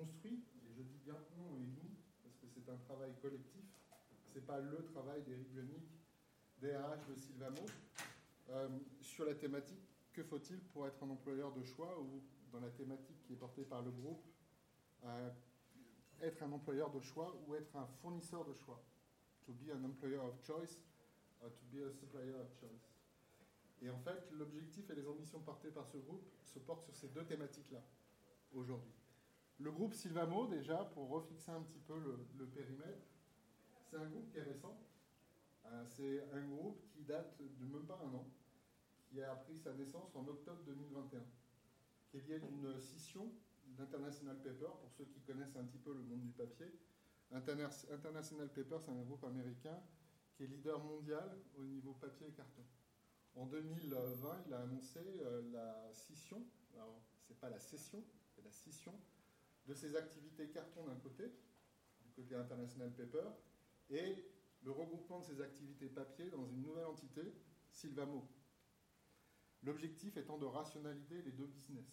construit, et je dis bien on et nous, parce que c'est un travail collectif, c'est pas le travail d'Éric Bionic, DRH de Sylvamo, euh, sur la thématique que faut-il pour être un employeur de choix ou dans la thématique qui est portée par le groupe, euh, être un employeur de choix ou être un fournisseur de choix? To be an employer of choice or to be a supplier of choice. Et en fait, l'objectif et les ambitions portées par ce groupe se portent sur ces deux thématiques-là, aujourd'hui. Le groupe Silvamo, déjà, pour refixer un petit peu le, périmètre, c'est un groupe qui est récent. Euh, c'est un groupe qui date de même pas un an, qui a pris sa naissance en octobre 2021, qui est lié d'une scission d'International Paper, pour ceux qui connaissent un petit peu le monde du papier. International Paper, c'est un groupe américain qui est leader mondial au niveau papier et carton. En 2020, il a annoncé euh, la scission, alors c'est pas la cession, c'est la scission de ses activités carton d'un côté, du côté International Paper, et le regroupement de ses activités papier dans une nouvelle entité, Silvamo. L'objectif étant de rationaliser les deux business.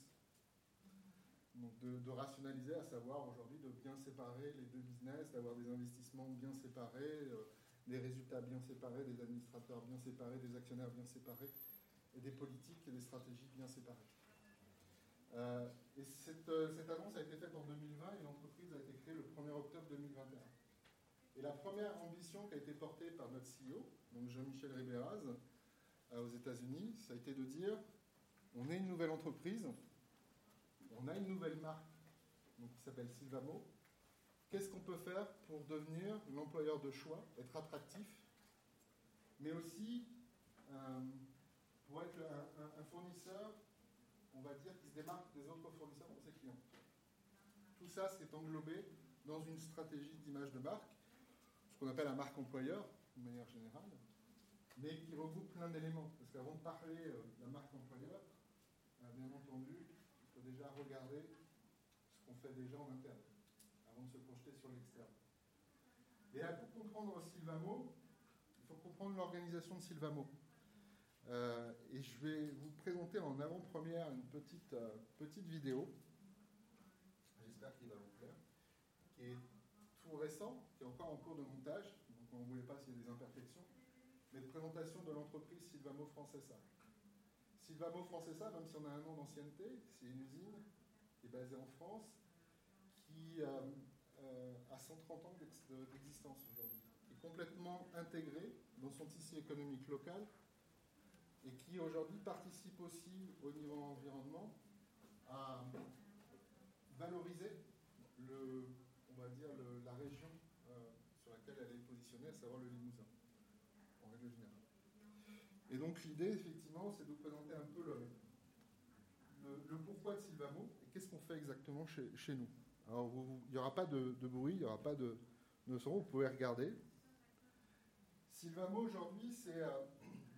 Donc de, rationaliser, à savoir aujourd'hui de bien séparer les deux business, d'avoir des investissements bien séparés, euh, des résultats bien séparés, des administrateurs bien séparés, des actionnaires bien séparés, et des politiques et des stratégies bien séparées. Euh, et euh, cette, annonce a été faite en 2020 et l'entreprise a été créée le 1er octobre 2021. Et la première ambition qui a été portée par notre CEO, donc Jean-Michel Ribéraz, aux États-Unis, ça a été de dire on est une nouvelle entreprise, on a une nouvelle marque qui s'appelle Silvamo. Qu'est-ce qu'on peut faire pour devenir l'employeur de choix, être attractif, mais aussi euh, pour être un, fournisseur, on va dire, qui se démarque des autres fournisseurs pour ses clients. Tout ça, c'est englobé dans une stratégie d'image de marque, ce qu'on appelle la marque employeur, de manière générale, mais qui regroupe plein d'éléments. Parce qu'avant de parler euh, de la marque employeur, euh, bien entendu, faut déjà regarder ce qu'on fait déjà en interne, avant de se projeter sur l'externe. Et pour comprendre Silvamo, il faut comprendre l'organisation de Silvamo. Euh, et je vais vous présenter en avant-première une petite, euh, petite vidéo, j'espère qu'il va vous plaire, qui est tout récent, qui est encore en cours de montage, donc on ne voulait pas s'il y a des imperfections, mais de présentation de l'entreprise Silvamo Francesa. Silvamo Francesa, même si on a un an d'ancienneté, c'est une usine qui est basée en France, qui euh, a 130 ans d'existence aujourd'hui, qui est complètement intégrée dans son tissu économique local et qui aujourd'hui participe aussi au niveau environnement à valoriser le, on va dire la région euh, sur laquelle elle est positionnée, à savoir le Limousin, en règle générale. Et donc l'idée, effectivement, c'est de vous présenter un peu le, pourquoi de Silvamo et qu'est-ce qu'on fait exactement chez, nous. Alors, il n'y aura pas de, bruit, il n'y aura pas de, son, vous pouvez regarder. Silvamo, aujourd'hui, c'est euh,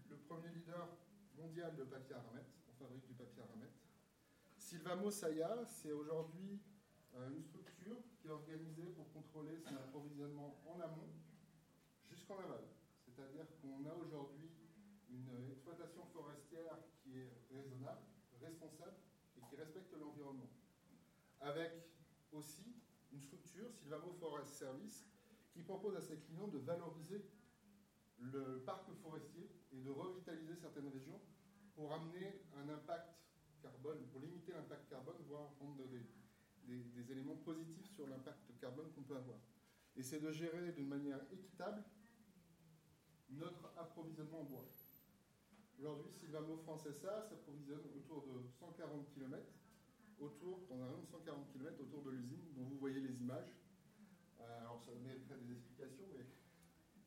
le premier leader mondial de papier aramette. On fabrique du papier aramette. Silvamo Saya, c'est aujourd'hui euh, une structure qui est organisée pour contrôler son approvisionnement en amont jusqu'en aval. C'est-à-dire qu'on a aujourd'hui une exploitation forestière qui est raisonnable, responsable et qui respecte l'environnement. Avec aussi une structure, Silvamo Forest Service, qui propose à ses clients de valoriser le parc forestier et de revitaliser certaines régions pour amener un impact carbone, pour limiter l'impact carbone, voire rendre des, éléments positifs sur l'impact carbone qu'on peut avoir. Et c'est de gérer d'une manière équitable notre approvisionnement en bois. Aujourd'hui, Silvamo Francesa s'approvisionne autour de 140 km, autour, dans un rayon de 140 km autour de l'usine dont vous voyez les images. Euh, alors ça mériterait des explications, mais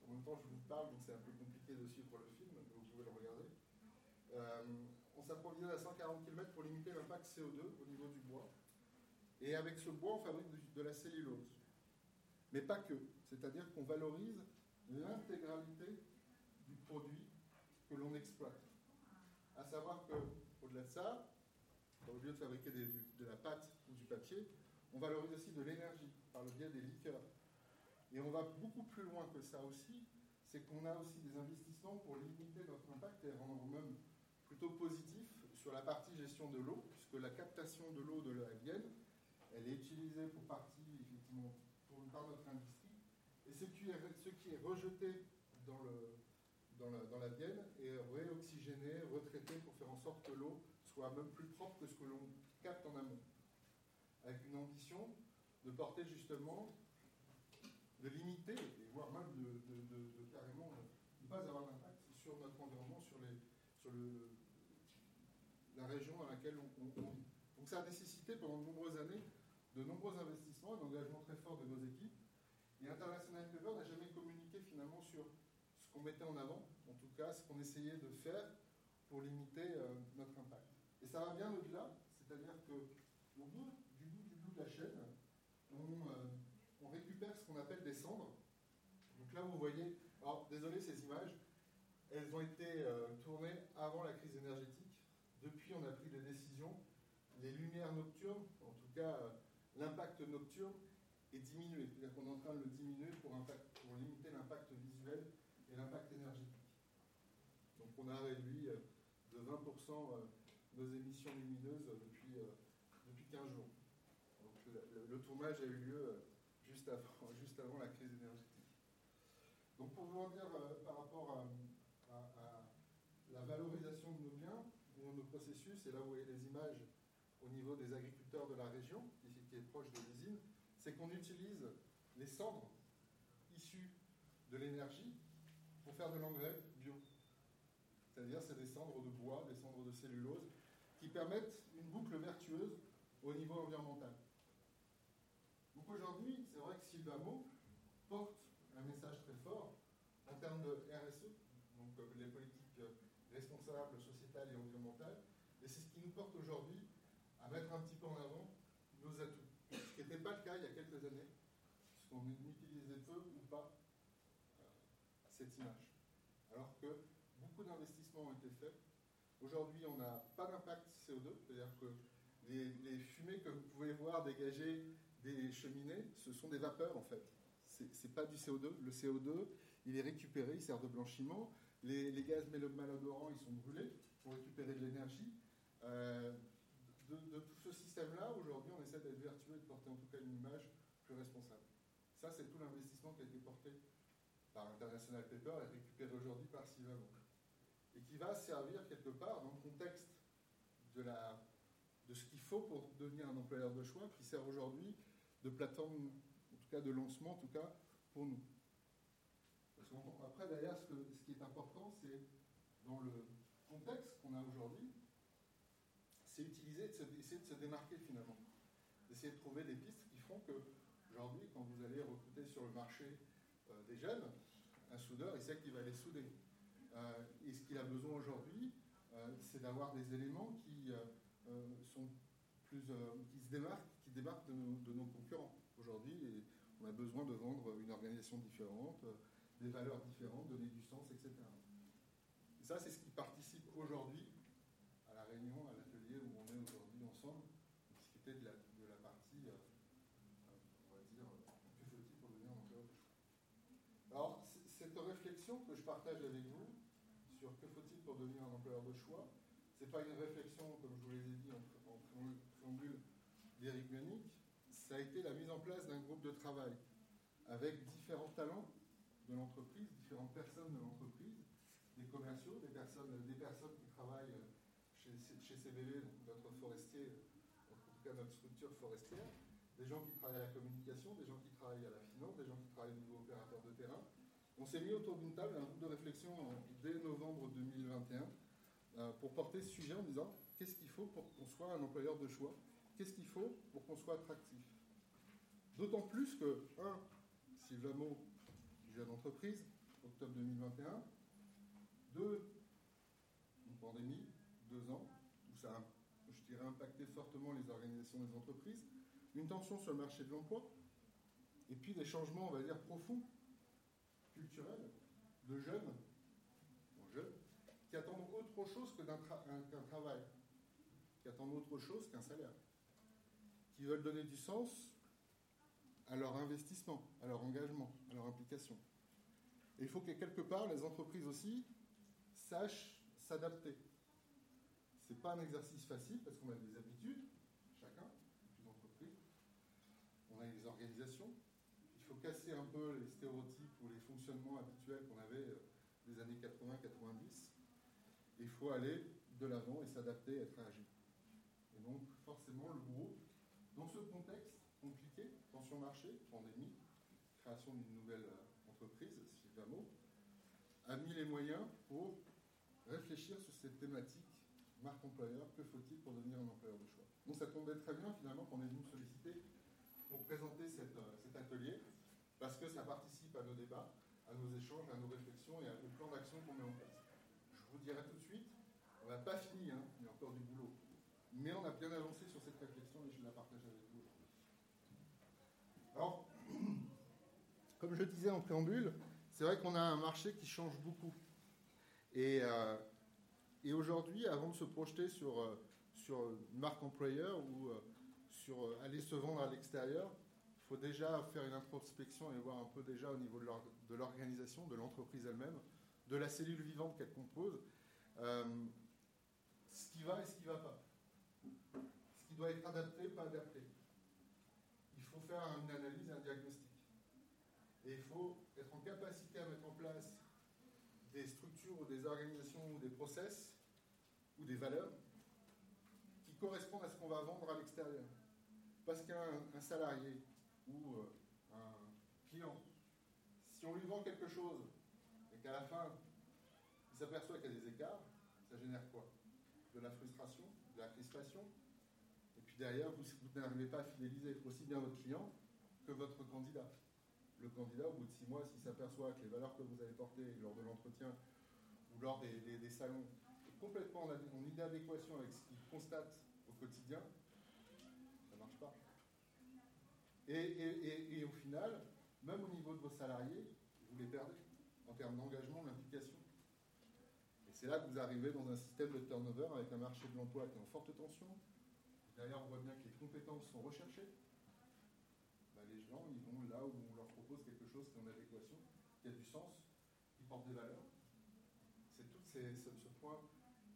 en même temps je vous parle, donc c'est un peu compliqué de suivre le film, mais vous pouvez le regarder. Euh, on s'approvisionne à 140 km pour limiter l'impact CO2 au niveau du bois. Et avec ce bois, on fabrique de la cellulose. Mais pas que. C'est-à-dire qu'on valorise l'intégralité du produit que l'on exploite. À savoir qu'au-delà de ça, au lieu de fabriquer de la pâte ou du papier, on valorise aussi de l'énergie par le biais des liqueurs. Et on va beaucoup plus loin que ça aussi, c'est qu'on a aussi des investissements pour limiter notre impact et rendre même plutôt positif sur la partie gestion de l'eau, puisque la captation de l'eau de la Vienne elle est utilisée pour partie, effectivement, pour, par notre industrie. Et ce qui est, ce qui est rejeté dans, le, dans, la, dans la Vienne est réoxygéné, retraité pour faire en sorte que l'eau soit même plus propre que ce que l'on capte en amont. Avec une ambition de porter justement, de limiter, et voire même de, carrément ne pas avoir d'impact sur notre environnement, sur, les, sur le, région dans laquelle on, vit. Donc ça a nécessité pendant de nombreuses années de nombreux investissements, d'engagement très fort de nos équipes. Et International Paper n'a jamais communiqué finalement sur ce qu'on mettait en avant, en tout cas ce qu'on essayait de faire pour limiter euh, notre impact. Et ça va bien au-delà, c'est-à-dire que bout du bout du bout de la chaîne, on, euh, on récupère ce qu'on appelle des cendres. Donc là, vous voyez, alors désolé ces images, elles ont été euh, tournées avant la crise énergétique. On a pris des décisions. Les lumières nocturnes, en tout cas euh, l'impact nocturne, est diminué. C'est-à-dire qu'on est en train de le diminuer pour, limiter l'impact visuel et l'impact énergétique. Donc on a réduit de 20% nos émissions lumineuses depuis, depuis 15 jours le, tournage a eu lieu euh, juste avant, juste avant la crise énergétique. Donc pour vous en dire euh, par rapport à, la valorisation de nos biens, de nos processus, et là vous voyez les images au niveau des agriculteurs de la région, qui, est proche de l'usine, c'est qu'on utilise les cendres issues de l'énergie pour faire de l'engrais bio. C'est-à-dire c'est des cendres de bois, des cendres de cellulose, qui permettent une boucle vertueuse au niveau environnemental. Donc aujourd'hui, c'est vrai que Sylvamo porte un message très fort en termes de RSE, donc euh, les politiques responsables, sociétales et environnementales, c'est ce qui nous porte aujourd'hui à mettre un petit peu en avant nos atouts. Ce qui n'était pas le cas il y a quelques années, puisqu'on utilisait peu ou pas euh, cette image. Alors que beaucoup d'investissements ont été faits. Aujourd'hui, on n'a pas d'impact CO2, c'est-à-dire que les, les, fumées que vous pouvez voir dégager des cheminées, ce sont des vapeurs en fait. Ce n'est pas du CO2. Le CO2, il est récupéré, il sert de blanchiment. Les, gaz malodorants, ils sont brûlés pour récupérer de l'énergie. Euh, de, tout ce système-là, aujourd'hui, on essaie d'être vertueux et de porter en tout cas une image plus responsable. Ça, c'est tout l'investissement qui a été porté par International Paper et récupéré aujourd'hui par Sylvamo. Et qui va servir quelque part dans le contexte de ce qu'il faut pour devenir un employeur de choix, qui sert aujourd'hui de plateforme, en tout cas de lancement, en tout cas pour nous. après, derrière, ce, qui est important, c'est dans le contexte qu'on a aujourd'hui, c'est utiliser, essayer de se démarquer finalement, d'essayer de trouver des pistes qui font que aujourd'hui, quand vous allez recruter sur le marché euh, des jeunes, un soudeur, il sait qu'il va les souder. Euh, et ce qu'il a besoin aujourd'hui, euh, c'est d'avoir des éléments qui sont plus, qui se démarquent qui débarquent de nos, concurrents. Aujourd'hui, on a besoin de vendre une organisation différente, des valeurs différentes, donner du sens, etc. Et ça, c'est ce qui participe aujourd'hui à la réunion, à est aujourd'hui ensemble, discuter de la, de la partie, euh, on va dire, que faut-il pour devenir choix. Alors, cette réflexion que je partage avec vous sur que faut-il pour devenir un employeur de choix, ce n'est pas une réflexion, comme je vous l'ai dit en, préambule, d'Eric Munich, ça a été la mise en place d'un groupe de travail avec différents talents de l'entreprise, différentes personnes de l'entreprise, des commerciaux, des personnes, des personnes qui travaillent chez, CBV, notre forestier, en tout cas notre structure forestière, des gens qui travaillent à la communication, des gens qui travaillent à la finance, des gens qui travaillent au niveau opérateur de terrain. On s'est mis autour d'une table, un groupe de réflexion dès novembre 2021, euh, pour porter ce sujet en disant qu'est-ce qu'il faut pour qu'on soit un employeur de choix? Qu'est-ce qu'il faut pour qu'on soit attractif? D'autant plus que, un, Sylvamo, jeune entreprise, octobre 2021, deux, une pandémie, deux ans, où ça a, je dirais, impacté fortement les organisations des entreprises, une tension sur le marché de l'emploi, et puis des changements, on va dire, profonds, culturels, de jeunes, qui attendent autre chose qu'un travail, qui attendent autre chose qu'un salaire qui veulent donner du sens à leur investissement, à leur engagement, à leur implication. Et il faut que quelque part, les entreprises aussi sachent s'adapter. Ce n'est pas un exercice facile parce qu'on a des habitudes, chacun, une entreprise, l'organisation. Il faut casser un peu les stéréotypes ou les fonctionnements habituels qu'on avait euh, des années 80-90. Il faut aller de l'avant et s'adapter, être agile. Et donc, forcément, le groupe, dans ce contexte compliqué, tension marché, pandémie, création d'une nouvelle euh, entreprise, Sylvamo, a mis les moyens pour réfléchir sur cette thématique marque employeur, que faut-il pour devenir un employeur de choix Donc ça tombait très bien finalement qu'on ait me solliciter pour présenter euh, cet atelier, parce que ça participe à nos débats, à nos échanges, à nos réflexions et au plan d'action qu'on met en place. Je vous dirai tout de suite, on n'a pas fini, hein, il y a encore du boulot. Mais on a bien avancé sur cette réflexion et je la partage avec vous aujourd'hui. Alors, comme je disais en préambule, c'est vrai qu'on a un marché qui change beaucoup. Et, euh, et aujourd'hui, avant de se projeter sur, euh, sur une marque employeur ou euh, sur aller se vendre à l'extérieur, il faut déjà faire une introspection et voir un peu déjà au niveau de l'organisation, de l'entreprise elle-même, de la cellule vivante qu'elle compose, ce qui va et ce qui ne va pas. Ce qui doit être adapté, pas adapté. Il faut faire une analyse et un diagnostic. Et il faut être en capacité à mettre en place des structures ou des organisations ou des process des valeurs qui correspondent à ce qu'on va vendre à l'extérieur. Parce qu'un salarié ou euh, un client, si on lui vend quelque chose et qu'à la fin, il s'aperçoit qu'il y a des écarts, ça génère quoi? De la frustration, de la crispation. Et puis derrière, vous, n'arrivez pas à fidéliser aussi bien votre client que votre candidat le candidat, au bout de six mois, s'il s'aperçoit que les valeurs que vous avez portées lors de l'entretien ou lors des, salons complètement en, inadéquation avec ce qu'il constate au quotidien, ça ne marche pas. Et, au final, même au niveau de vos salariés, vous les perdez en termes d'engagement, d'implication. Et c'est là que vous arrivez dans un système de turnover avec un marché de l'emploi qui est en forte tension. Derrière, on voit bien que les compétences sont recherchées. Bah, les gens, ils vont là où on leur quelque chose qui est en adéquation, qui a du sens, qui porte des valeurs. C'est tout ce, ce, point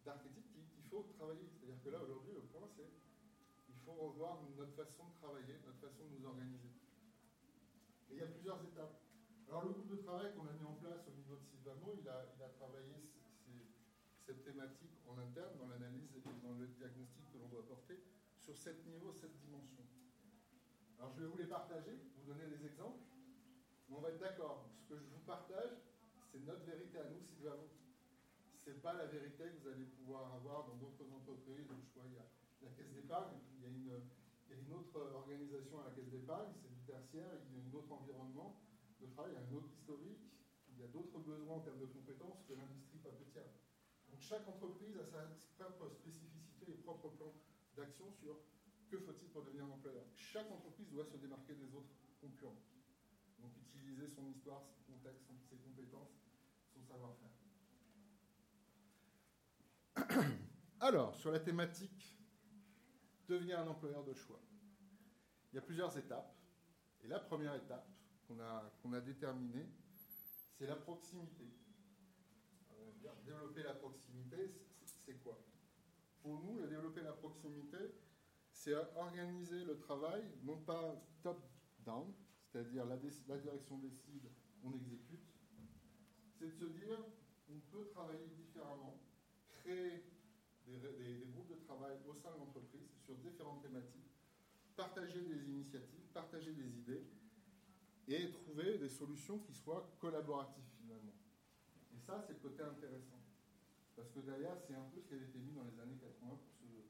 d'archétype qu'il faut travailler. C'est-à-dire que là, aujourd'hui, le point, c'est il faut revoir notre façon de travailler, notre façon de nous organiser. Et il y a plusieurs étapes. Alors, le groupe de travail qu'on a mis en place au niveau de Sylvamo, il a, il a travaillé cette thématique en interne, dans l'analyse et dans le diagnostic que l'on doit porter, sur sept niveaux, sept dimensions. Alors, je vais vous les partager, vous donner des exemples on va être d'accord. Ce que je vous partage, c'est notre vérité à nous, Sylvamo. Ce n'est pas la vérité que vous allez pouvoir avoir dans d'autres entreprises. Je crois, il y a la caisse d'épargne, il, y a une, autre organisation à la caisse d'épargne, c'est du tertiaire, il y a un autre environnement de travail, il y a un autre historique, il y a d'autres besoins en termes de compétences que l'industrie papetière. Donc chaque entreprise a sa propre spécificité et propre plan d'action sur que faut-il pour devenir un employeur. Chaque entreprise doit se démarquer des autres concurrents. Donc utiliser son histoire, son contexte, ses compétences, son savoir-faire. Alors, sur la thématique devenir un employeur de choix, il y a plusieurs étapes. Et la première étape qu'on a, déterminée, c'est la proximité. développer la proximité, c'est quoi? Pour nous, développer la proximité, c'est organiser le travail, non pas top-down, c'est-à-dire la, direction décide, on exécute, c'est de se dire on peut travailler différemment, créer des, groupes de travail au sein de l'entreprise sur différentes thématiques, partager des initiatives, partager des idées et trouver des solutions qui soient collaboratives finalement. Et ça, c'est le côté intéressant. Parce que derrière, c'est un peu ce qui avait été mis dans les années 80 pour ceux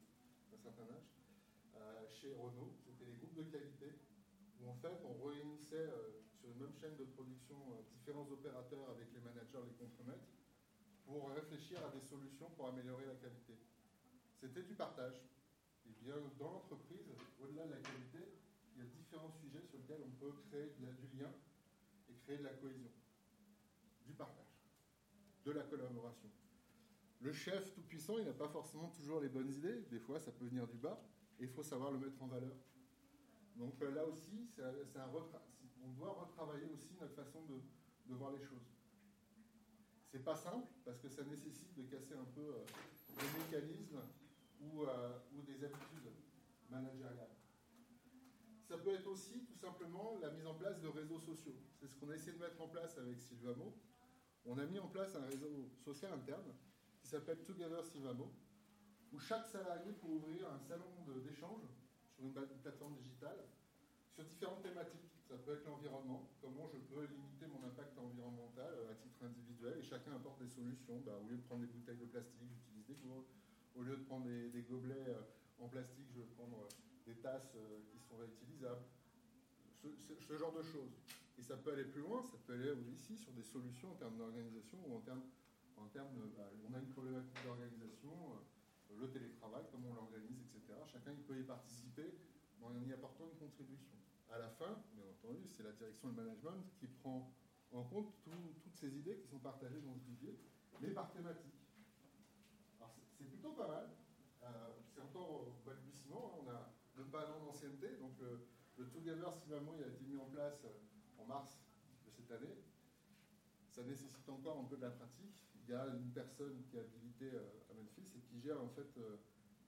d'un certain âge, euh, chez Renault. C'était les groupes de qualité où en fait on réunissait euh, sur une même chaîne de production euh, différents opérateurs avec les managers, les contremaîtres, pour réfléchir à des solutions pour améliorer la qualité. C'était du partage. Et bien dans l'entreprise, au-delà de la qualité, il y a différents sujets sur lesquels on peut créer du lien et créer de la cohésion, du partage, de la collaboration. Le chef tout-puissant, il n'a pas forcément toujours les bonnes idées, des fois ça peut venir du bas, et il faut savoir le mettre en valeur. Donc euh, là aussi, on doit retravailler aussi notre façon de, voir les choses. C'est pas simple parce que ça nécessite de casser un peu euh, des mécanismes ou, euh, ou, des habitudes managériales. ça peut être aussi tout simplement la mise en place de réseaux sociaux. C'est ce qu'on a essayé de mettre en place avec Sylvamo. On a mis en place un réseau social interne qui s'appelle Together Sylvamo, où chaque salarié peut ouvrir un salon d'échange sur une plateforme digitale sur différentes thématiques. Ça peut être l'environnement, comment je peux limiter mon impact environnemental euh, à titre individuel, et chacun apporte des solutions. Bah, au lieu de prendre des bouteilles de plastique, j'utilise des gourdes. Au lieu de prendre des, gobelets euh, en plastique, je vais prendre euh, des tasses qui sont réutilisables. Ce, genre de choses. Et ça peut aller plus loin, ça peut aller ici sur des solutions en termes d'organisation ou en termes, en termes bah, on a une problématique d'organisation, le télétravail, comment on l'organise, etc. Chacun il peut y participer en y apportant une contribution. À la fin, bien entendu, c'est la direction de management qui prend en compte toutes ces idées qui sont partagées dans ce vivier, mais par thématique. C'est plutôt pas mal. Euh, c'est encore au balbutiement. Hein. On a même pas un an d'ancienneté, donc le, le Together il a été mis en place euh, en mars de cette année. Ça nécessite encore un peu de la pratique. Il y a une personne qui est habilitée euh, à Memphis et qui gère en fait,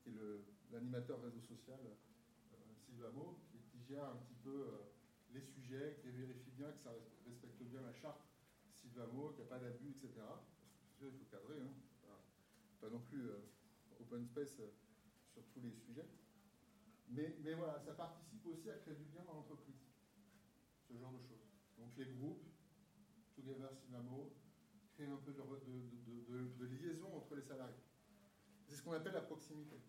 qui est l'animateur réseau social Sylvamo, gère un petit peu les sujets, qui vérifie bien que ça respecte bien la charte Sylvamo, qu'il n'y a pas d'abus, etc. Il faut cadrer, hein. Pas, non plus euh, open space euh, sur tous les sujets. Mais, mais, voilà, ça participe aussi à créer du lien dans l'entreprise, ce genre de choses. Donc les groupes, Together Sylvamo, créent un peu de, de, de liaison entre les salariés. C'est ce qu'on appelle la proximité.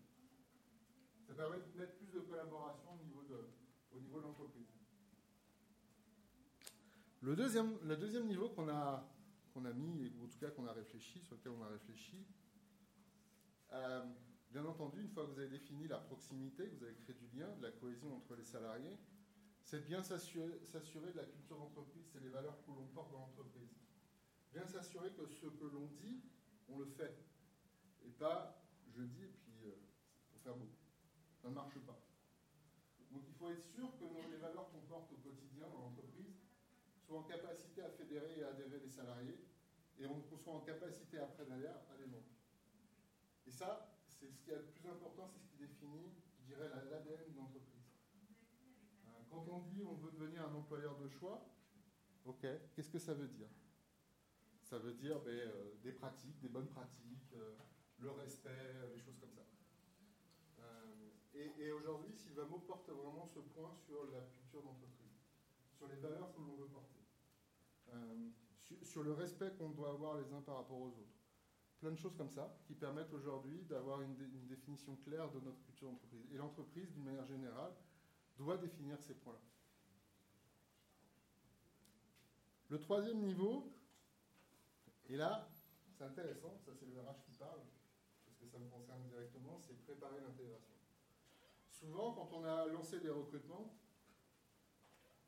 Ça permet de mettre plus de collaboration au niveau de, au niveau de l'entreprise. Le deuxième, le deuxième niveau qu'on a, qu'on a mis, ou en tout cas qu'on a réfléchi, sur lequel on a réfléchi, euh, bien entendu, une fois que vous avez défini la proximité, vous avez créé du lien, de la cohésion entre les salariés, c'est bien s'assurer de la culture d'entreprise, c'est les valeurs que l'on porte dans l'entreprise. Bien s'assurer que ce que l'on dit, on le fait. Et pas je dis et puis euh, pour faire beau. Ça ne marche pas. Donc il faut être sûr que les valeurs qu'on porte au quotidien dans l'entreprise soient en capacité à fédérer et à adhérer les salariés et qu'on soit en capacité après derrière à les vendre. Et ça, c'est ce qui est le plus important, c'est ce qui définit, je dirais, l'ADN d'une entreprise. Euh, quand on dit on veut devenir un employeur de choix, ok, qu'est-ce que ça veut dire? Ça veut dire ben, euh, des pratiques, des bonnes pratiques, euh, le respect, des choses comme ça. Et, aujourd'hui, Sylvamo porte vraiment ce point sur la culture d'entreprise, sur les valeurs que l'on veut porter, sur, le respect qu'on doit avoir les uns par rapport aux autres. Plein de choses comme ça qui permettent aujourd'hui d'avoir une, définition claire de notre culture d'entreprise. Et l'entreprise, d'une manière générale, doit définir ces points-là. Le troisième niveau, et là, c'est intéressant, ça c'est le RH qui parle, parce que ça me concerne directement, c'est préparer l'intégration. Souvent, quand on a lancé des recrutements,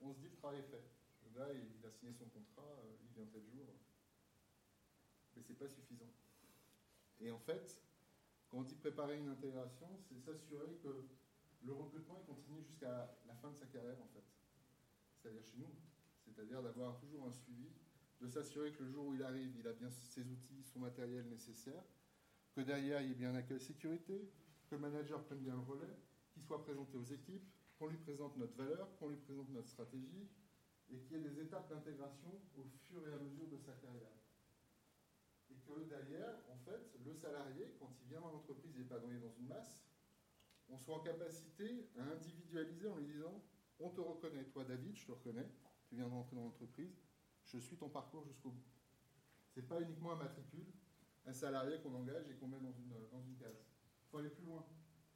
on se dit le travail est fait. Le gars, il a signé son contrat, euh, il vient tel jour. Mais ce n'est pas suffisant. Et en fait, quand on dit préparer une intégration, c'est s'assurer que le recrutement il continue jusqu'à la fin de sa carrière, en fait. C'est-à-dire chez nous. C'est-à-dire d'avoir toujours un suivi, de s'assurer que le jour où il arrive, il a bien ses outils, son matériel nécessaire, que derrière, il y ait bien un accueil sécurité, que le manager prenne bien le relais, qui soit présenté aux équipes, qu'on lui présente notre valeur, qu'on lui présente notre stratégie, et qu'il y ait des étapes d'intégration au fur et à mesure de sa carrière. Et que derrière, en fait, le salarié, quand il vient dans l'entreprise épanoui dans une masse, on soit en capacité à individualiser en lui disant On te reconnaît, toi David, je te reconnais, tu viens d'entrer dans l'entreprise, je suis ton parcours jusqu'au bout. Ce n'est pas uniquement un matricule, un salarié qu'on engage et qu'on met dans une, dans une case. Il faut aller plus loin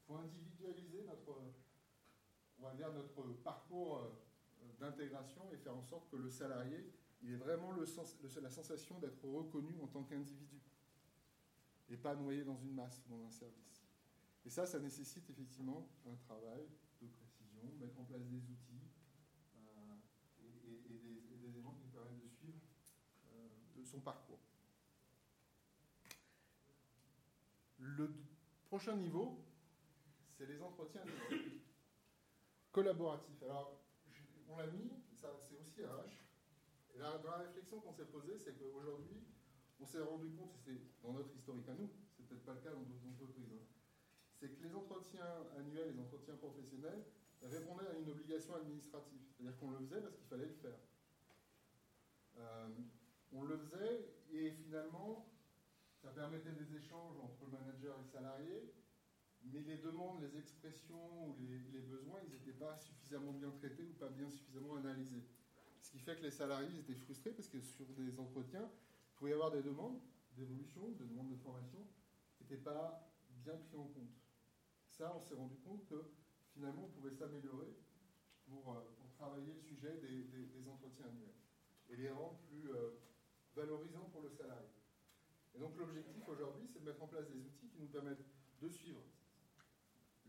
faut individualiser notre, on notre parcours euh, d'intégration et faire en sorte que le salarié il ait vraiment la sensation d'être reconnu en tant qu'individu et pas noyé dans une masse, dans un service. Et ça, ça nécessite effectivement un travail de précision, mettre en place des outils euh, et, des, éléments qui permettent de suivre euh, son parcours. Le prochain niveau, c'est les entretiens collaboratifs. Alors, on l'a mis, c'est aussi RH. La, dans réflexion qu'on s'est posée, c'est qu'aujourd'hui, on s'est rendu compte, et c'est dans notre historique à nous, c'est peut-être pas le cas dans d'autres entreprises, hein, c'est que les entretiens annuels, les entretiens professionnels, répondait à une obligation administrative. C'est-à-dire qu'on le faisait parce qu'il fallait le faire. Euh, on le faisait et finalement, ça permettait des échanges entre le manager et le salarié, mais les demandes, les expressions ou les, besoins, ils n'étaient pas suffisamment bien traités ou pas bien suffisamment analysés. Ce qui fait que les salariés étaient frustrés parce que sur des entretiens, il pouvait y avoir des demandes d'évolution, des demandes de formation qui n'étaient pas bien pris en compte. Ça, on s'est rendu compte que finalement, on pouvait s'améliorer pour, euh, travailler le sujet des, entretiens annuels et les rendre plus euh, valorisants pour le salarié. Et donc l'objectif aujourd'hui, c'est de mettre en place des outils qui nous permettent de suivre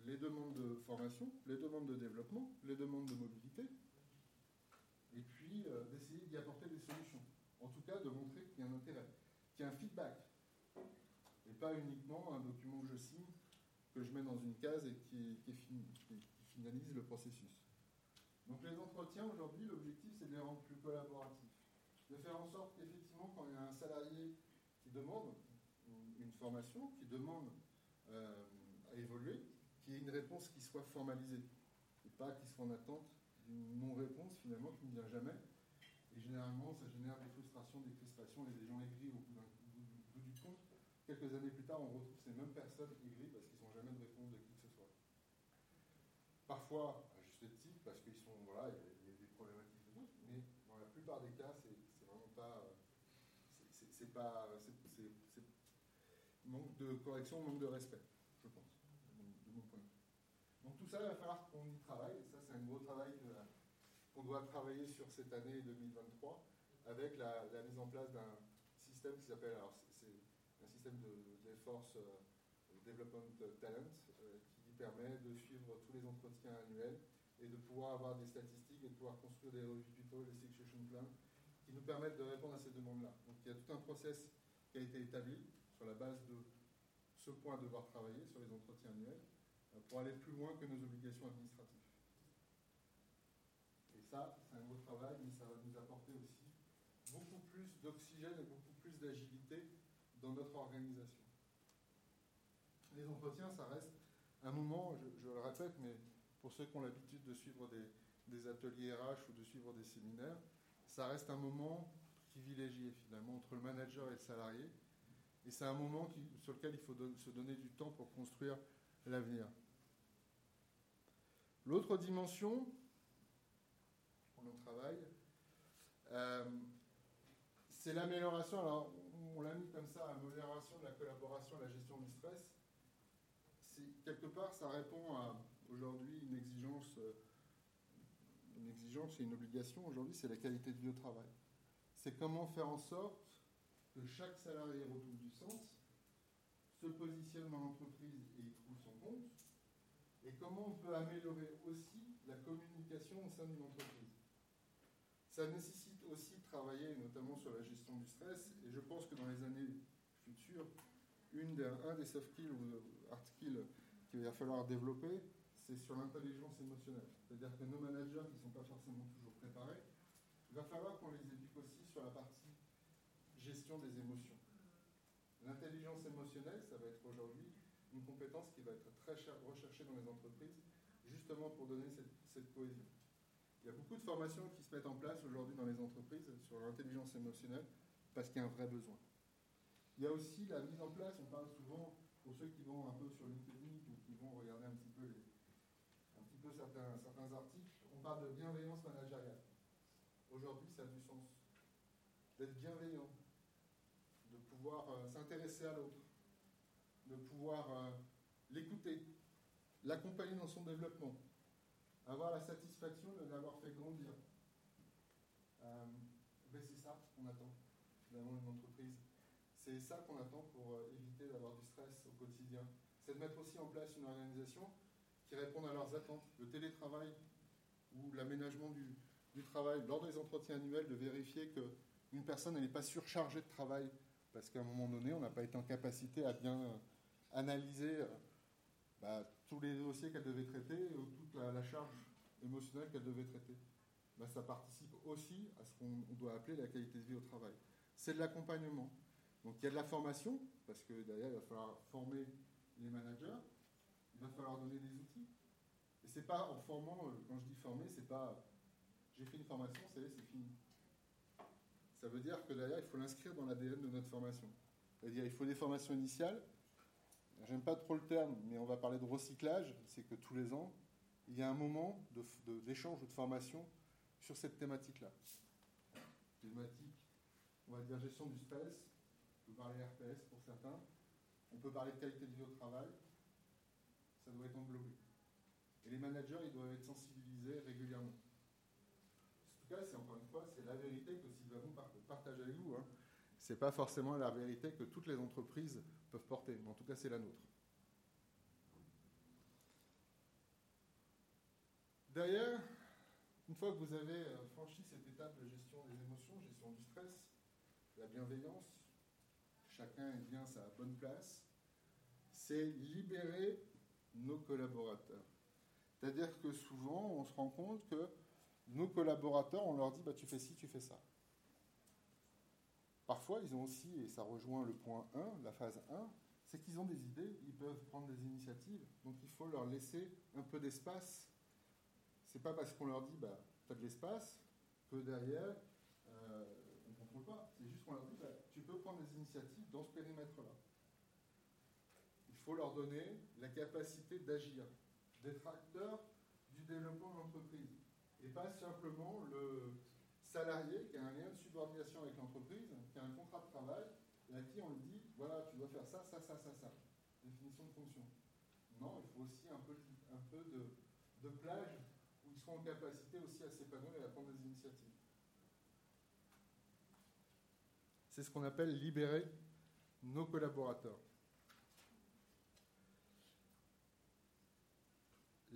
les demandes de formation, les demandes de développement, les demandes de mobilité, euh, d'essayer d'y apporter des solutions. En tout cas, de montrer qu'il y a un intérêt, qu'il y a un feedback, et pas uniquement un document que je signe, que je mets dans une case et qui, finalise le processus. Donc les entretiens, aujourd'hui, l'objectif, c'est de les rendre plus collaboratifs. De faire en sorte qu'effectivement, quand il y a un salarié qui demande une formation, qui demande euh, à évoluer, qu'il y ait une réponse qui soit formalisée, et pas qu'il soit en attente d'une non-réponse finalement qui ne vient jamais. Et généralement, ça génère des frustrations, des crispations et des gens aigris au bout, du compte. Quelques années plus tard, on retrouve ces mêmes personnes aigries parce qu'ils n'ont jamais de réponse de qui que ce soit. Parfois, à juste titre, parce qu'ils sont, voilà, il y, a des problématiques de mais dans la plupart des cas, c'est vraiment pas. C'est pas. C'est manque de correction, manque de respect. Donc tout ça, il va falloir qu'on y travaille, et ça c'est un gros travail qu'on doit travailler sur cette année 2023, avec la, mise en place d'un système qui s'appelle, alors c'est un système de, de force euh, Development Talent, euh, qui permet de suivre tous les entretiens annuels et de pouvoir avoir des statistiques et de pouvoir construire des revues tuto, des succession plans, qui nous permettent de répondre à ces demandes-là. Donc il y a tout un process qui a été établi sur la base de ce point devoir travailler sur les entretiens annuels pour aller plus loin que nos obligations administratives. Et ça, c'est un gros travail, mais ça va nous apporter aussi beaucoup plus d'oxygène et beaucoup plus d'agilité dans notre organisation. Les entretiens, ça reste un moment, je, le répète, mais pour ceux qui ont l'habitude de suivre des, ateliers RH ou de suivre des séminaires, ça reste un moment privilégié finalement entre le manager et le salarié. Et c'est un moment sur lequel il faut se donner du temps pour construire l'avenir. L'autre dimension pour notre travail, euh, c'est l'amélioration. Alors, on l'a mis comme ça, l'amélioration de la collaboration, la gestion du stress. Quelque part, ça répond à aujourd'hui une exigence, euh, une exigence et une obligation. Aujourd'hui, c'est la qualité de vie au travail. C'est comment faire en sorte que chaque salarié retrouve du sens, se positionne dans l'entreprise et y trouve son compte, et comment on peut améliorer aussi la communication au sein d'une entreprise? Ça nécessite aussi de travailler notamment sur la gestion du stress, et je pense que dans les années futures, une des, un des soft skills ou hard skills qu'il va falloir développer, c'est sur l'intelligence émotionnelle. C'est-à-dire que nos managers qui ne sont pas forcément toujours préparés, il va falloir qu'on les éduque aussi sur la partie gestion des émotions. L'intelligence émotionnelle, ça va être aujourd'hui une compétence qui va être très recherchée dans les entreprises, justement pour donner cette, cohésion. Il y a beaucoup de formations qui se mettent en place aujourd'hui dans les entreprises sur l'intelligence émotionnelle parce qu'il y a un vrai besoin. Il y a aussi la mise en place, on parle souvent, pour ceux qui vont un peu sur LinkedIn ou qui vont regarder un petit peu, certains articles, on parle de bienveillance managériale. Aujourd'hui, ça a du sens. D'être bienveillant, de pouvoir euh, s'intéresser à l'autre, de pouvoir euh, l'écouter, l'accompagner dans son développement, avoir la satisfaction de l'avoir fait grandir. Euh, ben, c'est ça qu'on attend finalement une entreprise. C'est ça qu'on attend pour euh, éviter d'avoir du stress au quotidien. C'est de mettre aussi en place une organisation qui réponde à leurs attentes. Le télétravail ou l'aménagement du, du, travail lors des entretiens annuels, de vérifier qu'une personne n'est pas surchargée de travail parce qu'à un moment donné, on n'a pas été en capacité à bien analyser euh, bah, tous les dossiers qu'elle devait traiter ou toute la, charge émotionnelle qu'elle devait traiter. Bah, ça participe aussi à ce qu'on doit appeler la qualité de vie au travail. C'est de l'accompagnement. Donc il y a de la formation, parce que derrière, il va falloir former les managers, il va falloir donner des outils. Et c'est pas en formant, euh, quand je dis former, c'est pas j'ai fait une formation, c'est fini. Ça veut dire que derrière, il faut l'inscrire dans l'ADN de notre formation. C'est-à-dire, il faut des formations initiales. J'aime pas trop le terme, mais on va parler de recyclage. C'est que tous les ans, il y a un moment d'échange ou de formation sur cette thématique-là. Thématique, on va dire gestion du stress, on peut parler RPS pour certains, on peut parler de qualité de vie au travail, ça doit être englobé. Et les managers, ils doivent être sensibilisés régulièrement. En tout cas, c'est encore une fois, c'est la vérité que Sylvain partage avec vous. Hein. Ce n'est pas forcément la vérité que toutes les entreprises peuvent porter, mais en tout cas, c'est la nôtre. Derrière, une fois que vous avez euh, franchi cette étape de gestion des émotions, gestion du stress, la bienveillance, chacun est bien sa bonne place, c'est libérer nos collaborateurs. C'est-à-dire que souvent, on se rend compte que nos collaborateurs, on leur dit bah, tu fais ci, tu fais ça. Parfois, ils ont aussi, et ça rejoint le point 1, la phase 1, c'est qu'ils ont des idées, ils peuvent prendre des initiatives, donc il faut leur laisser un peu d'espace. C'est pas parce qu'on leur dit bah, tu as de l'espace que derrière, euh, on ne contrôle pas. C'est juste qu'on leur dit bah, tu peux prendre des initiatives dans ce périmètre-là. Il faut leur donner la capacité d'agir, d'être acteur du développement de l'entreprise et pas simplement le salarié qui a un lien de subordination avec l'entreprise, qui a un contrat de travail, et à qui on lui dit, voilà, tu dois faire ça, ça, ça, ça, ça. Définition de fonction. Non, il faut aussi un peu, de, de plage où ils seront en capacité aussi à s'épanouir et à prendre des initiatives. C'est ce qu'on appelle libérer nos collaborateurs.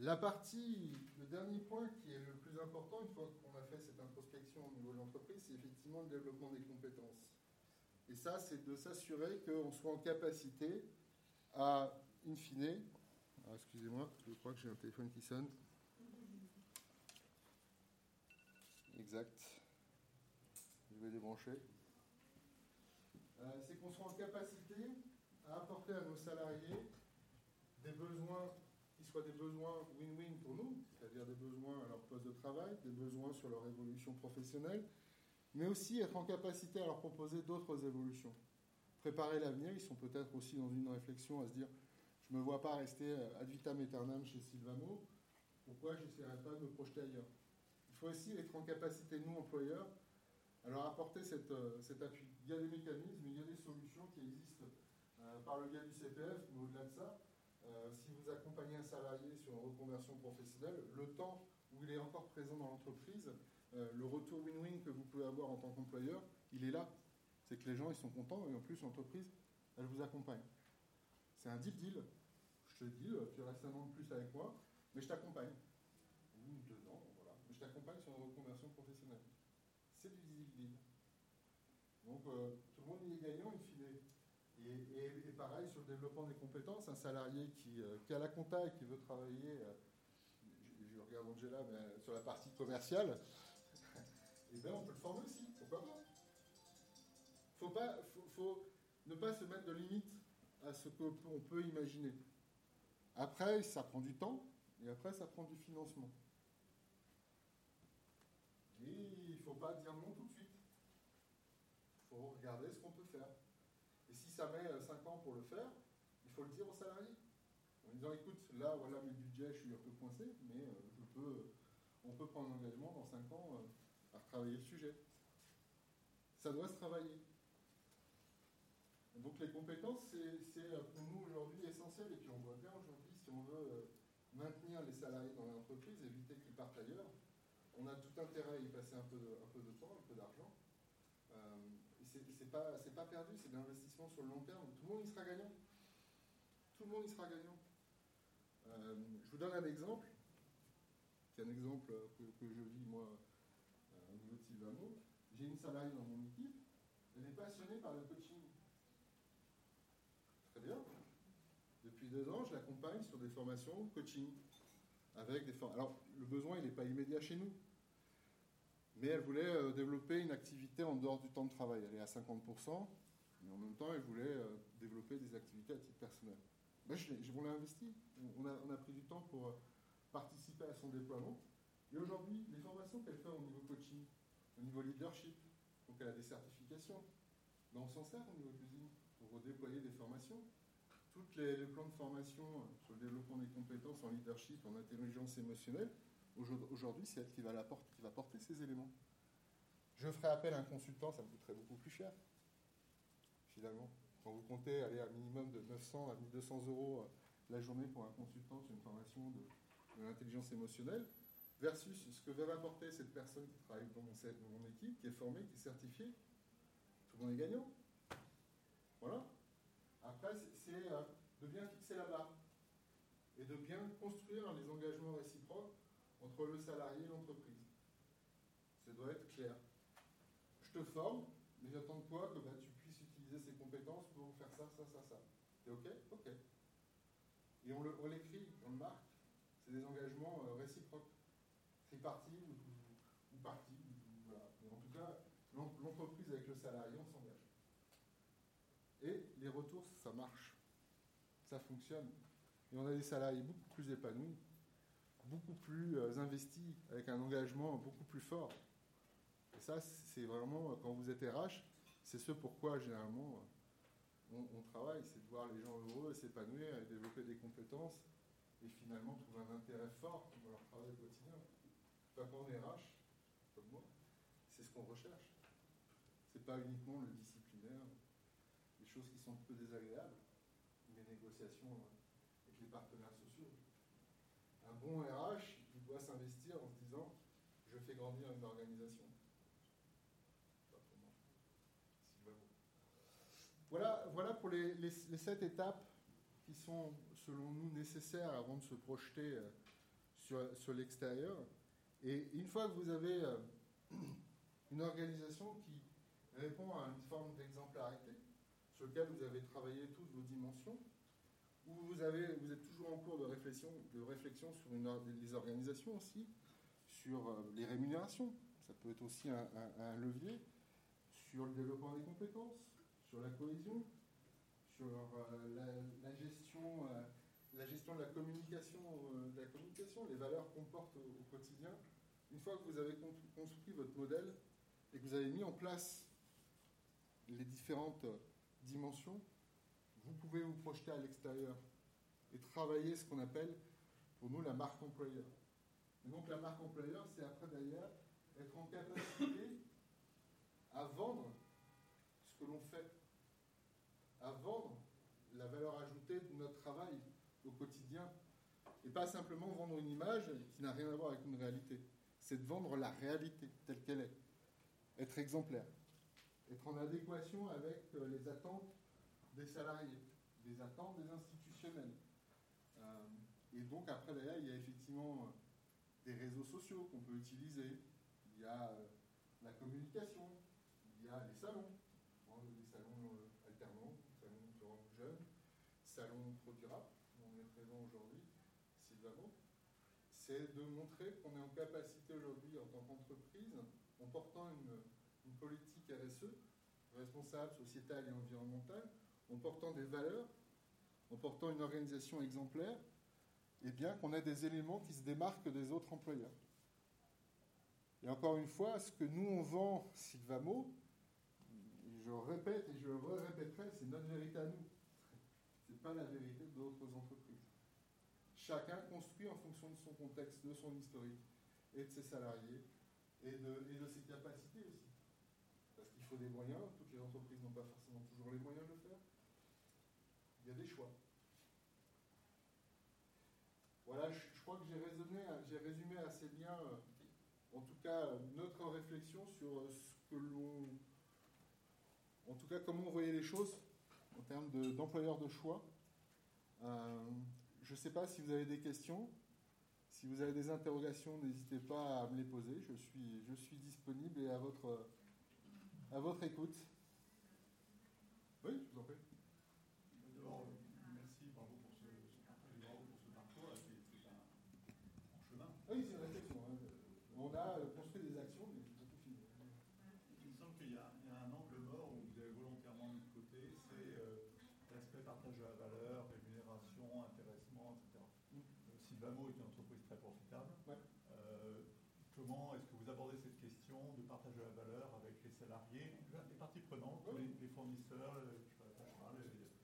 La partie, le dernier point qui est le plus important, une fois qu'on a fait cette introspection au niveau de l'entreprise, c'est effectivement le développement des compétences. Et ça, c'est de s'assurer qu'on soit en capacité à, in fine, ah, excusez-moi, je crois que j'ai un téléphone qui sonne. Exact. Je vais débrancher. Euh, c'est qu'on soit en capacité à apporter à nos salariés des besoins soit des besoins win-win pour nous, c'est-à-dire des besoins à leur poste de travail, des besoins sur leur évolution professionnelle, mais aussi être en capacité à leur proposer d'autres évolutions. Préparer l'avenir, ils sont peut-être aussi dans une réflexion à se dire je ne me vois pas rester ad vitam aeternam chez Sylvamo, pourquoi je n'essaierai pas de me projeter ailleurs? Il faut aussi être en capacité, nous, employeurs, à leur apporter euh, cet appui. Il y a des mécanismes, il y a des solutions qui existent euh, par le biais du CPF, mais au-delà de ça, euh, si vous accompagnez un salarié sur une reconversion professionnelle, le temps où il est encore présent dans l'entreprise, euh, le retour win-win que vous pouvez avoir en tant qu'employeur, il est là. C'est que les gens, ils sont contents et en plus, l'entreprise, elle vous accompagne. C'est un deal deal. Je te dis, euh, tu restes un an de plus avec moi, mais je t'accompagne. Ou deux ans, voilà. Mais je t'accompagne sur une reconversion professionnelle. C'est du deal deal. Donc, tout le monde y est gagnant, il fine. Et, pareil sur le développement des compétences, un salarié qui, euh, a la compta et qui veut travailler, euh, je, regarde Angela, mais sur la partie commerciale, eh bien on peut le former aussi, pourquoi pas faut pas, faut, ne pas se mettre de limite à ce qu'on peut imaginer. Après, ça prend du temps, et après, ça prend du financement. Et il ne faut pas dire non tout de suite. Il faut regarder ce qu'on peut faire ça met 5 euh, ans pour le faire, il faut le dire aux salariés. En disant, écoute, là, voilà mes budgets, je suis un peu coincé, mais euh, peux, on peut prendre un engagement dans 5 ans euh, à retravailler le sujet. Ça doit se travailler. Donc les compétences, c'est pour nous aujourd'hui essentiel. Et puis on voit bien aujourd'hui, si on veut maintenir les salariés dans l'entreprise, éviter qu'ils partent ailleurs, on a tout intérêt à y passer un peu de temps, un peu d'argent c'est pas, pas perdu, c'est de l'investissement sur le long terme. Tout le monde y sera gagnant. Tout le monde y sera gagnant. Euh, je vous donne un exemple, qui est un exemple que, je vis moi euh, au niveau de Sylvano. J'ai une salariée dans mon équipe, elle est passionnée par le coaching. Très bien. Depuis deux ans, je l'accompagne sur des formations coaching. Avec des Alors, le besoin, il n'est pas immédiat chez nous mais elle voulait euh, développer une activité en dehors du temps de travail. Elle est à 50%, mais en même temps, elle voulait euh, développer des activités à titre personnel. Ben, je, on l'a investi. On a, pris du temps pour, participer à son déploiement. Et aujourd'hui, les formations qu'elle fait au niveau coaching, au niveau leadership, donc elle a des certifications, mais on s'en sert au niveau cuisine pour déployer des formations. Tous les, plans de formation sur le développement des compétences en leadership, en intelligence émotionnelle, aujourd'hui, c'est elle qui va, porter ces éléments. Je ferai appel à un consultant, ça me coûterait beaucoup plus cher, finalement. Quand vous comptez aller à un minimum de 900 à 1200 euros euh, la journée pour un consultant sur une formation de, l'intelligence émotionnelle, versus ce que va apporter cette personne qui travaille dans mon, dans mon équipe, qui est formée, qui est certifiée, tout le monde est gagnant. Voilà. Après, c'est euh, de bien fixer la barre et de bien construire les engagements réciproques entre le salarié et l'entreprise. Ça doit être clair. Je te forme, mais j'attends de toi que bah, tu puisses utiliser ces compétences pour faire ça, ça, ça, ça. T'es OK? OK. Et on l'écrit, on, le marque. C'est des engagements euh, réciproques, tripartis ou, ou. Voilà. en tout cas, l'entreprise avec le salarié, on s'engage. Et les retours, ça marche. Ça fonctionne. Et on a des salariés beaucoup plus épanouis, beaucoup plus euh, investis, avec un engagement beaucoup plus fort. Et ça, c'est vraiment, quand vous êtes RH, c'est ce pourquoi généralement on, travaille, c'est de voir les gens heureux, s'épanouir et développer des compétences et finalement trouver un intérêt fort dans leur travail quotidien. Quand on est RH, comme moi, c'est ce qu'on recherche. C'est pas uniquement le disciplinaire, les choses qui sont un peu désagréables, les négociations avec les partenaires sociaux. Bon RH, il doit s'investir en se disant je fais grandir une organisation. Voilà, voilà pour les, sept étapes qui sont, selon nous, nécessaires avant de se projeter euh, sur, sur l'extérieur. Et une fois que vous avez euh, une organisation qui répond à une forme d'exemplarité, sur lequel vous avez travaillé toutes vos dimensions, ou vous, êtes toujours en cours de réflexion, sur les organisations aussi, sur euh, les rémunérations, ça peut être aussi un, levier, sur le développement des compétences, sur la cohésion, sur euh, la, gestion, euh, la gestion de la communication, les valeurs qu'on porte au, quotidien. Une fois que vous avez construit votre modèle et que vous avez mis en place les différentes dimensions, vous pouvez vous projeter à l'extérieur et travailler ce qu'on appelle pour nous la marque employeur. Et donc la marque employeur, c'est après d'ailleurs être en capacité à vendre ce que l'on fait à vendre la valeur ajoutée de notre travail au quotidien. Et pas simplement vendre une image qui n'a rien à voir avec une réalité. C'est de vendre la réalité telle qu'elle est. Être exemplaire. Être en adéquation avec euh, les attentes des salariés, des attentes des institutionnels. Euh, et donc après d'ailleurs, il y a effectivement euh, des réseaux sociaux qu'on peut utiliser. Il y a la communication. Il y a les salons. Les salons alternants salon ProDurable, où on est présent aujourd'hui, Sylvamo, c'est de montrer qu'on est en capacité aujourd'hui en tant qu'entreprise, en portant une, politique RSE, responsable, sociétale et environnementale, en portant des valeurs, en portant une organisation exemplaire, et eh bien qu'on a des éléments qui se démarquent des autres employeurs. Et encore une fois, ce que nous on vend Sylvamo, je répète et je le répéterai, c'est notre vérité à nous pas la vérité d'autres entreprises. Chacun construit en fonction de son contexte, de son historique et de ses salariés et de ses capacités aussi. Parce qu'il faut des moyens, toutes les entreprises n'ont pas forcément toujours les moyens de le faire. Il y a des choix. Voilà, je, crois que j'ai résumé assez bien, euh, en tout cas, notre réflexion sur ce que l'on. en tout cas, comment on voyait les choses en termes d'employeurs de, choix. Euh, je ne sais pas si vous avez des questions. Si vous avez des interrogations, n'hésitez pas à me les poser. Je suis, disponible et à votre écoute. Oui, je vous en prie. merci, bravo pour ce, bravo pour ce parcours. C'est un chemin. Oui, c'est une réflexion. Hein. On a construit des actions, mais Il me semble qu'il y, y, a un angle mort où vous avez volontairement mis de côté, c'est euh, l'aspect partage de la valeur, rémunération, intéressement, etc. Mm. Euh, Sylvamo est une entreprise très profitable. comment est-ce que vous abordez cette question de partage de la valeur avec les salariés, les parties prenantes, les, fournisseurs,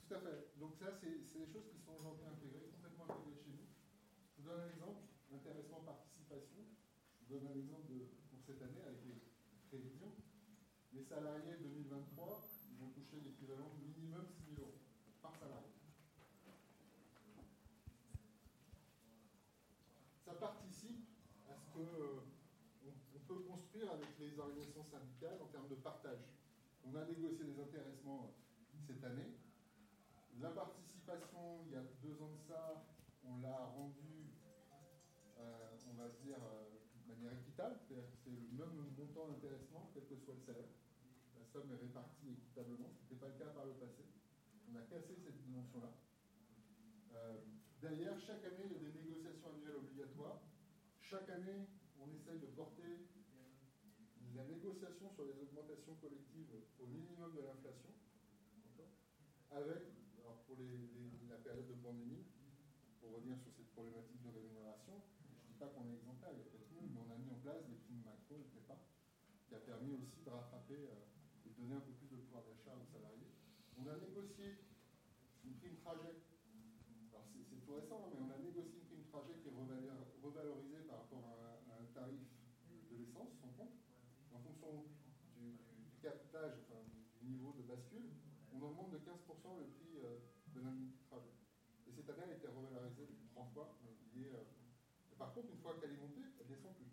Tout à fait. Donc ça, c'est des choses qui sont aujourd'hui intégrées, complètement intégrées chez nous. Je vous donne un exemple, l'intéressement participation. Je vous donne un exemple de, pour cette année avec les prévisions. Les salariés 2023, ils vont toucher l'équivalent minimum 6 000 euros par salarié. Ça participe à ce que euh, on, peut construire avec les organisations syndicales en termes de partage. On a négocié des intéressements cette année. La participation, il y a deux ans de ça, on l'a rendue, euh, on va dire, euh, de manière équitable, c'est-à-dire que c'est le même montant d'intéressement, quel que soit le salaire. La somme est répartie équitablement, ce n'était pas le cas par le passé. On a cassé cette dimension-là. Euh, derrière, chaque année, il y a des négociations annuelles obligatoires. Chaque année, on essaye de porter la sur les augmentations collectives au minimum de l'inflation, avec, alors pour la période de pandémie, pour revenir sur cette problématique de rémunération, je ne dis pas qu'on est exemplaire, il y a peut-être mais on a mis en place des primes Macron, le pas, qui a permis aussi de rattraper euh, et de donner un peu plus de pouvoir d'achat aux salariés. On a négocié une prime trajet, alors c'est tout récent, hein, mais on a négocié une prime trajet qui est revalorisée par rapport à, un tarif de l'essence, sans compte, en fonction du, captage, enfin, du niveau de bascule, on augmente de 15% le prix euh, de trajet. Et cette année, elle a été revalorisée trois fois, euh, par contre, une fois qu'elle est montée, elle descend plus.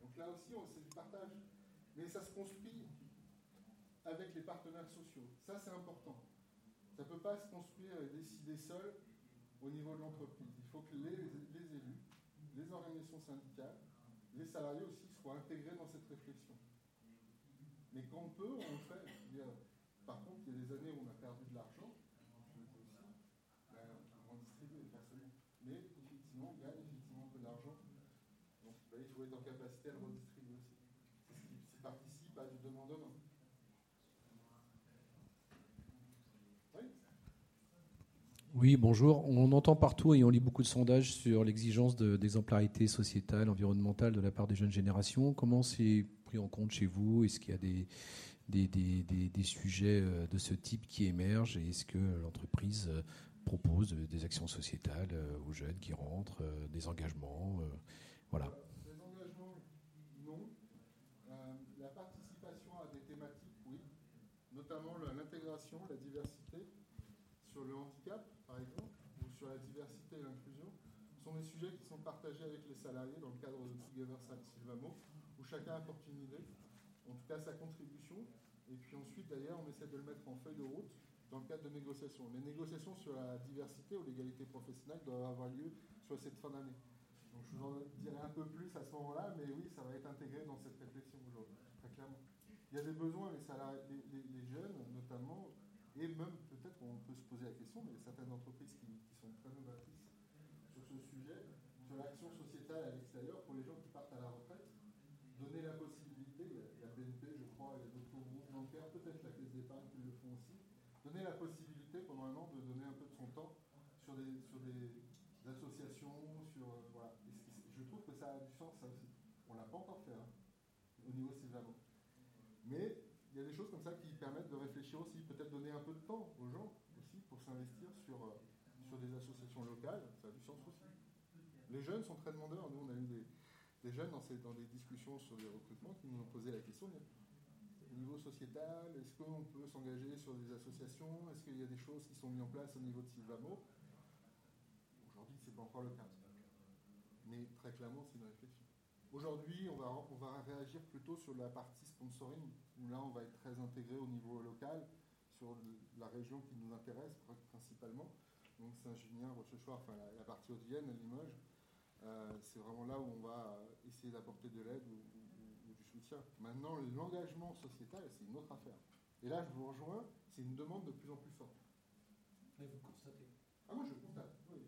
Donc là aussi, c'est du partage. Mais ça se construit avec les partenaires sociaux. Ça, c'est important. Ça ne peut pas se construire et décider seul au niveau de l'entreprise. Il faut que les, les, élus, les organisations syndicales, les salariés aussi soient intégrés dans cette réflexion. Mais quand on peut, on le fait. Par contre, il y a des années où on a perdu de l'argent. faut être en capacité à le redistribuer aussi. C'est participe à du demandement. Oui oui, bonjour. On entend partout et on lit beaucoup de sondages sur l'exigence d'exemplarité sociétale, environnementale de la part des jeunes générations. Comment c'est pris en compte chez vous? Est-ce qu'il y a des, des, des, des, sujets euh, de ce type qui émergent et est-ce que l'entreprise euh, propose des actions sociétales euh, aux jeunes qui rentrent, des engagements Voilà. la diversité, sur le handicap, par exemple, ou sur la diversité et l'inclusion, sont des sujets qui sont partagés avec les salariés dans le cadre de Together Silvamo, où chacun apporte une idée, en tout cas sa contribution, et puis ensuite, d'ailleurs, on essaie de le mettre en feuille de route dans le cadre de négociations. Les négociations sur la diversité ou l'égalité professionnelle doivent avoir lieu sur cette fin d'année. Donc je vous en dirai un peu plus à ce moment-là, mais oui, ça va être intégré dans cette réflexion aujourd'hui, très clairement. Il y a des besoins, les, salariés, les, jeunes notamment, et même peut-être qu'on peut se poser la question, mais il y a certaines entreprises qui, sont très novatrices sur ce sujet, sur l'action sociétale à l'extérieur pour les gens qui partent à la retraite, donner la possibilité, il y a, BNP je crois, il y a d'autres groupes bancaires, peut-être la Caisse d'épargne qui le font aussi, donner la possibilité pendant un an de donner un peu de son temps sur des, sur des associations, sur... Euh, voilà. je trouve que ça a du sens, ça aussi. On l'a pas encore fait hein, au niveau Sylvamo. Mais il y a des choses comme ça qui permettent de réfléchir aussi, peut-être donner un peu de temps aux gens aussi pour s'investir sur, euh, sur des associations locales, ça a du sens aussi. Les jeunes sont très demandeurs. Nous, on a eu des, jeunes dans, ces, dans des discussions sur des recrutements qui nous ont posé la question niveau sociétal, est-ce qu'on peut s'engager sur des associations? Est-ce qu'il y a des choses qui sont mises en place au niveau de Silvamo Aujourd'hui, ce n'est pas encore le cas. Mais très clairement, c'est une réflexion. Aujourd'hui, on va, réagir plutôt sur la partie sponsoring, où là, on va être très intégré au niveau local, sur la région qui nous intéresse principalement. Donc Saint-Julien, Rochechouart, enfin la, partie haute-vienne, Limoges, euh, c'est vraiment là où on va essayer d'apporter de l'aide Maintenant, l'engagement sociétal, c'est une autre affaire. Et là, je vous rejoins, c'est une demande de plus en plus forte. Mais vous constatez Ah, moi, je constate, oui.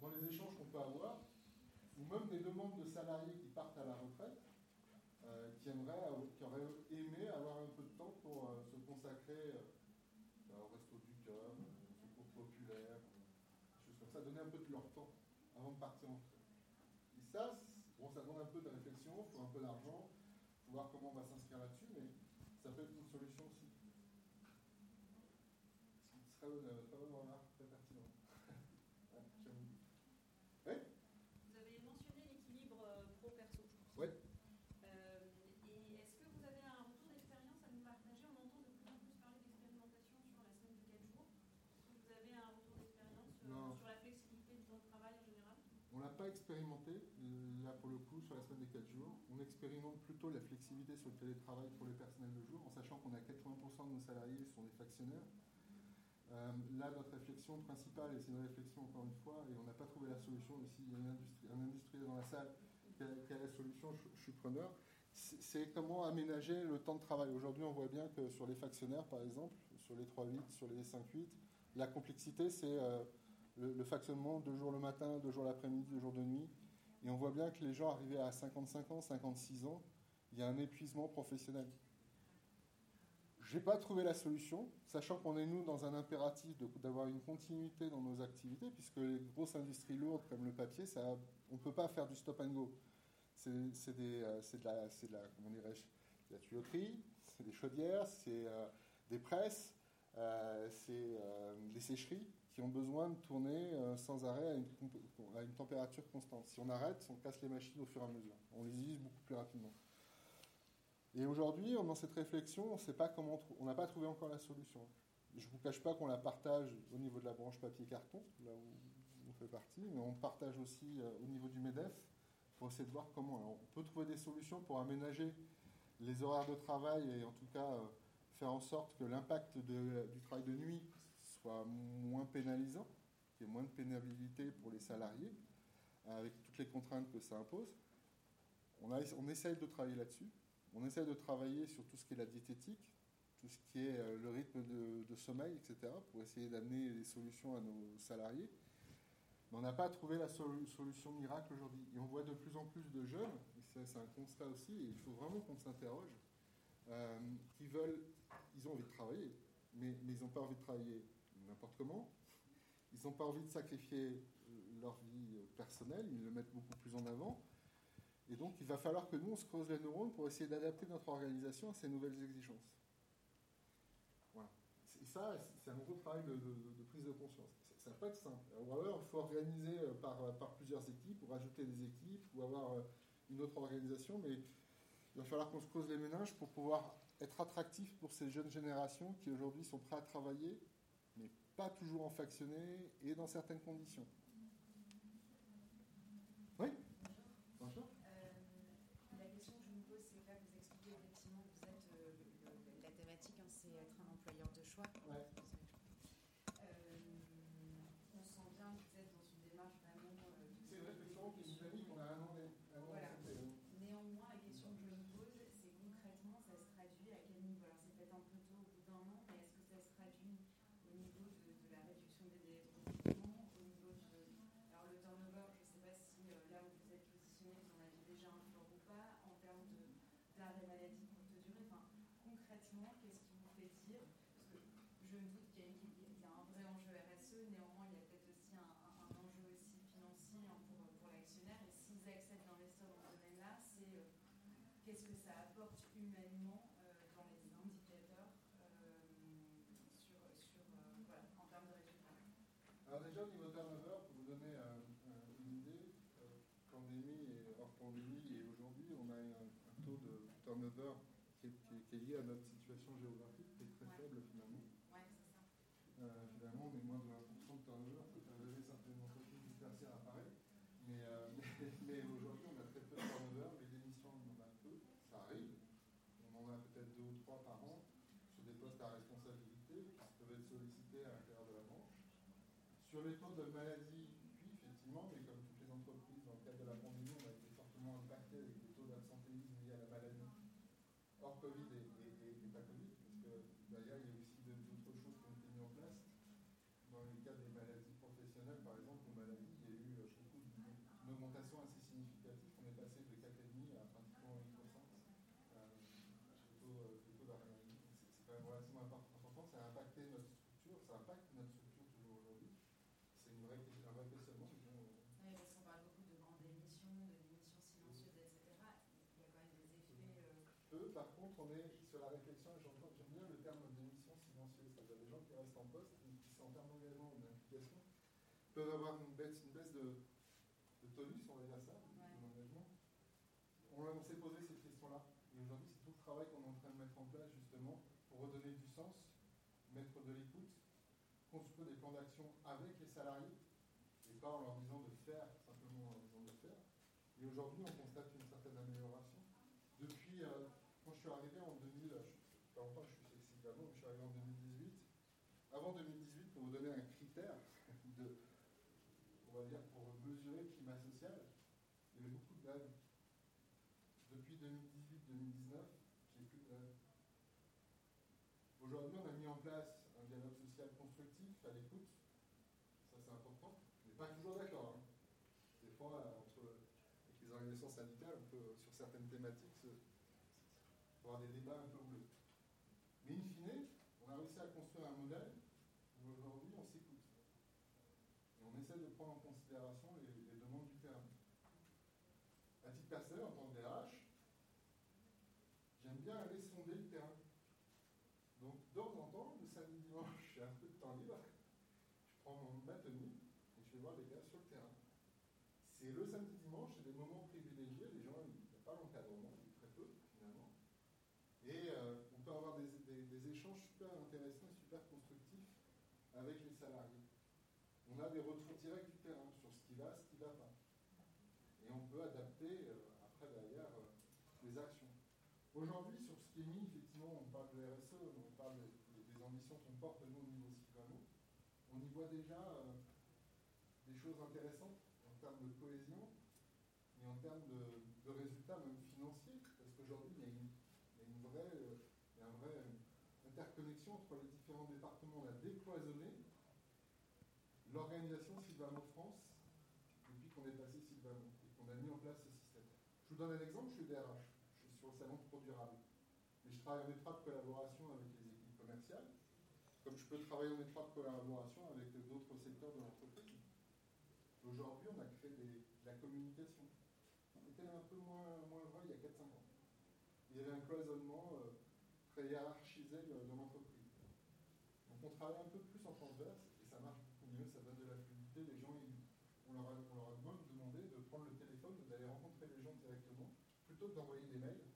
Dans les échanges qu'on peut avoir, ou même des demandes de salariés qui partent à la retraite, euh, qui, aimeraient, qui auraient aimé avoir un peu de temps pour euh, se consacrer euh, au resto du cœur, au secours populaire, des choses comme ça, donner un peu de leur temps, partir en retraite. Et ça demande un peu de réflexion, il faut un peu d'argent, voir comment on va s'inscrire là-dessus, mais ça peut être une solution aussi bonne remarque, très pertinent. Vous avez mentionné l'équilibre pro-perso, je pense. Ouais. Euh, et est-ce que vous avez un retour d'expérience à nous partager On entend de plus en plus parler d'expérimentation sur la semaine de 4 jours. Est-ce que vous avez un retour d'expérience euh, Non. sur la flexibilité du temps de travail en général On l'a pas là pour le coup, sur la semaine des 4 jours. On expérimente plutôt la flexibilité sur le télétravail pour les personnels de jour, en sachant qu'on a 80% de nos salariés qui sont des factionnaires. Euh, là, notre réflexion principale, et c'est une réflexion encore une fois, et on n'a pas trouvé la solution, mais s'il y a un, industrie, un industriel dans la salle qui a, la solution, je, suis preneur, c'est c'est comment aménager le temps de travail. Aujourd'hui, on voit bien que sur les factionnaires, par exemple, sur les 3-8, sur les 5-8, la complexité, c'est euh, le, le factionnement deux jours le matin, deux jours l'après-midi, deux jours de nuit. Et on voit bien que les gens arrivés à 55 ans, 56 ans, il y a un épuisement professionnel. Je n'ai pas trouvé la solution, sachant qu'on est, nous, dans un impératif d'avoir une continuité dans nos activités, puisque les grosses industries lourdes comme le papier, ça, on ne peut pas faire du stop and go. C'est euh, de, la, de la, comment la tuyauterie, c'est des chaudières, c'est euh, des presses, euh, c'est des sécheries qui ont besoin de tourner euh, sans arrêt à une, à une température constante. Si on arrête, on casse les machines au fur et à mesure. On les use beaucoup plus rapidement. Et aujourd'hui, dans cette réflexion, on pas n'a pas trouvé encore la solution. Je ne vous cache pas qu'on la partage au niveau de la branche papier-carton, là où on fait partie, mais on partage aussi euh, au niveau du MEDEF pour essayer de voir comment. On peut trouver des solutions pour aménager les horaires de travail et en tout cas euh, faire en sorte que l'impact du travail de nuit soit moins pénalisant, qu'il y ait moins de pénibilité pour les salariés, avec toutes les contraintes que ça impose. On, a, essaye de travailler là-dessus. On essaie de travailler sur tout ce qui est la diététique, tout ce qui est euh, le rythme de, sommeil, etc., pour essayer d'amener des solutions à nos salariés. Mais on n'a pas trouvé la sol- solution miracle aujourd'hui. Et on voit de plus en plus de jeunes, c'est un constat aussi, et il faut vraiment qu'on s'interroge, euh, qui veulent, ils ont envie de travailler, mais, mais ils n'ont pas envie de travailler n'importe comment. Ils n'ont pas envie de sacrifier euh, leur vie euh, personnelle, ils le mettent beaucoup plus en avant. Et donc, il va falloir que nous, on se creuse les neurones pour essayer d'adapter notre organisation à ces nouvelles exigences. Voilà. Et ça, c'est un gros travail de, prise de conscience. Ça ne va pas être simple. Ou alors, il faut organiser euh, par, plusieurs équipes, ou rajouter des équipes, ou avoir une autre organisation, mais il va falloir qu'on se creuse les méninges pour pouvoir être attractif pour ces jeunes générations qui aujourd'hui sont prêts à travailler, pas toujours en factionné et dans certaines conditions. Oui Bonjour. Euh, la question que je me pose, c'est que là, vous expliquez effectivement que vous êtes euh, le- le- la thématique, hein, c'est être un employeur de choix. Ouais. Euh, on sent bien que vous êtes dans une démarche vraiment. euh, de- C'est une réflexion qui est dynamique, on a un an de- un an de Voilà. santé, hein. Néanmoins, la question que je me pose, c'est concrètement, ça se traduit à quel niveau Alors, c'est peut-être un peu tôt au bout d'un an, mais est-ce que ça se traduit au niveau de, de la réduction des délais de recrutement, au niveau de. Alors, le turnover, je ne sais pas si euh, là où vous êtes positionné, vous en avez déjà un fort ou pas, en termes de- d'arrêt maladie courte durée. Enfin, concrètement, qu'est-ce qui vous fait dire Parce que je me doute qu'il y, a une- il y a un vrai enjeu RSE, néanmoins, il y a peut-être aussi un, enjeu aussi financier hein, pour, pour l'actionnaire. Et s'ils acceptent d'investir dans ce domaine-là, c'est euh, qu'est-ce que ça apporte humainement euh, dans les indicateurs euh, sur, sur, voilà, en termes de résultats Alors déjà au niveau turnover, pour vous donner une idée, pandémie et hors pandémie et aujourd'hui, on a un, un taux de turnover qui est, qui lié à notre situation géographique, qui est très faible finalement. Ouais, c'est ça. Euh, finalement, on est moins de 20% de turnover, ça fait rêver certaines entreprises du tertiaire à Paris. Mais, euh, mais aujourd'hui, on a très peu de turnover, les démissions, on en a peu, ça arrive. On en a peut-être deux ou trois par an sur des postes à responsabilité qui peuvent être sollicités à l'intérieur de la branche. Sur les taux de maladie, oui, effectivement, mais comme toutes les entreprises, dans le cadre de la pandémie, on a été fortement impacté avec des taux d'absentéisme liés à la maladie, hors Covid et, et- pas Covid, parce que derrière, il y a aussi d'autres choses qui ont été mises en place. Dans le cas des maladies professionnelles, par exemple, aux maladies, il y a eu euh, chez nous une, une augmentation assez significative. On est passé de 4,5 à pratiquement 8% euh, de taux, euh, de taux d'arrêt maladie. Donc, C'est c'est quand même relativement import- important. Ça a impacté notre structure, ça impacte notre structure toujours aujourd'hui. C'est une vraie, un vrai questionnement. mais bon, euh, Oui, parce qu'on parle par contre, on est sur la réflexion, et j'entends j'aime bien le terme d'émission silencieuse, c'est-à-dire des gens qui restent en poste, qui, qui sont en termes d'engagement ou d'implication, peuvent avoir une baisse, une baisse de, de tonus, on va dire ça, Ouais. d'engagement. On, on s'est posé cette question-là, et aujourd'hui, c'est tout le travail qu'on est en train de mettre en place, justement, pour redonner du sens, mettre de l'écoute, construire des plans d'action avec les salariés, et pas en leur disant de faire, simplement en leur disant de faire. Et aujourd'hui, on constate une certaine amélioration. Depuis, euh, arrivé en 2000, euh, je suis je suis arrivé en 2018. Avant 2018, pour vous donner un critère de, on va dire, pour mesurer le climat social, il y avait beaucoup de grèves. Depuis 2018-2019, j'ai plus de grèves. Aujourd'hui, on a mis en place un dialogue social constructif, à l'écoute. Ça, c'est important. On n'est pas toujours d'accord. hein. Des fois, euh, entre avec les organisations syndicales, on peut, sur certaines thématiques, se- un peu houleux. Mais in fine, on a réussi à construire un modèle où aujourd'hui, on s'écoute. Et on essaie de prendre en considération les, les demandes du terrain. À titre personnel, en tant que DRH, j'aime bien aller sonder le terrain. Donc, de temps en temps, le samedi dimanche, j'ai un peu de temps libre. Je prends mon, ma tenue et je vais voir les gars sur le terrain. C'est le samedi dimanche, c'est des moments privilégiés. Les gens, il n'y a pas l'encadrement, il y a très peu finalement. Et euh, on peut avoir des, des- des échanges super intéressants et super constructifs avec les salariés. On a des retours directs du terrain sur ce qui va, ce qui ne va pas. Et on peut adapter euh, après derrière euh, les actions. Aujourd'hui, sur ce qui est mis, effectivement, on parle de RSE, on parle des, ambitions qu'on porte nous au niveau Sylvano. On y voit déjà euh, des choses intéressantes en termes de cohésion et en termes de, résultats même financiers, parce qu'aujourd'hui, il y a une, vraie, il y a une vraie interconnexion entre les différents départements. On a décloisonné l'organisation Sylvano France depuis qu'on est passé Sylvano et qu'on a mis en place ce système. Je vous donne un exemple, je suis DRH, je suis sur le salon Pro Durable, mais je travaille en étroite collaboration avec les équipes commerciales, comme je peux travailler en étroite collaboration avec d'autres secteurs de l'entreprise. Aujourd'hui, on a créé de la communication. C'était un peu moins, moins vrai il y a 4-5 ans. Il y avait un cloisonnement euh, très hiérarchisé de, de l'entreprise. Donc on travaille un peu plus en transverse et ça marche beaucoup mieux, ça donne de la fluidité. Les gens, ils- on, leur a, on leur a même demandé de prendre le téléphone, d'aller rencontrer les gens directement, plutôt d'envoyer des mails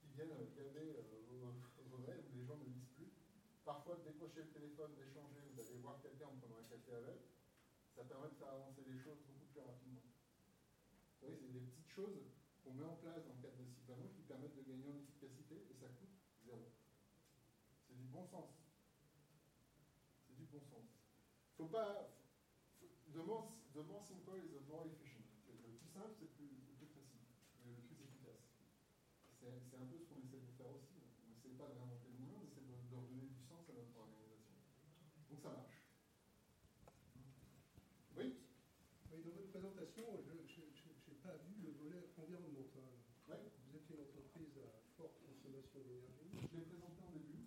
qui viennent euh, gaver euh, vos, mails où les gens ne lisent plus. Parfois, de décrocher le téléphone, d'échanger ou d'aller voir quelqu'un en prenant un café avec, ça permet de faire avancer les choses beaucoup plus rapidement. Vous voyez, c'est des petites choses qu'on met en place dans le cadre de Sylvano qui permettent de gagner en efficacité et ça coûte zéro. C'est du bon sens. C'est du bon sens. Faut pas. faut- the, more, the more simple is the more efficient. C'est- Le plus simple, c'est le plus, le plus précis, et le plus efficace. C'est c'est un peu ce qu'on essaie de faire aussi. On n'essaie pas de réinventer le moulin, on essaie de, de redonner du sens à notre organisation. Donc ça marche. Oui Oui, dans votre présentation, je n'ai pas vu le volet environnemental. Oui Vous êtes une entreprise à forte consommation d'énergie. Je l'ai présenté en début.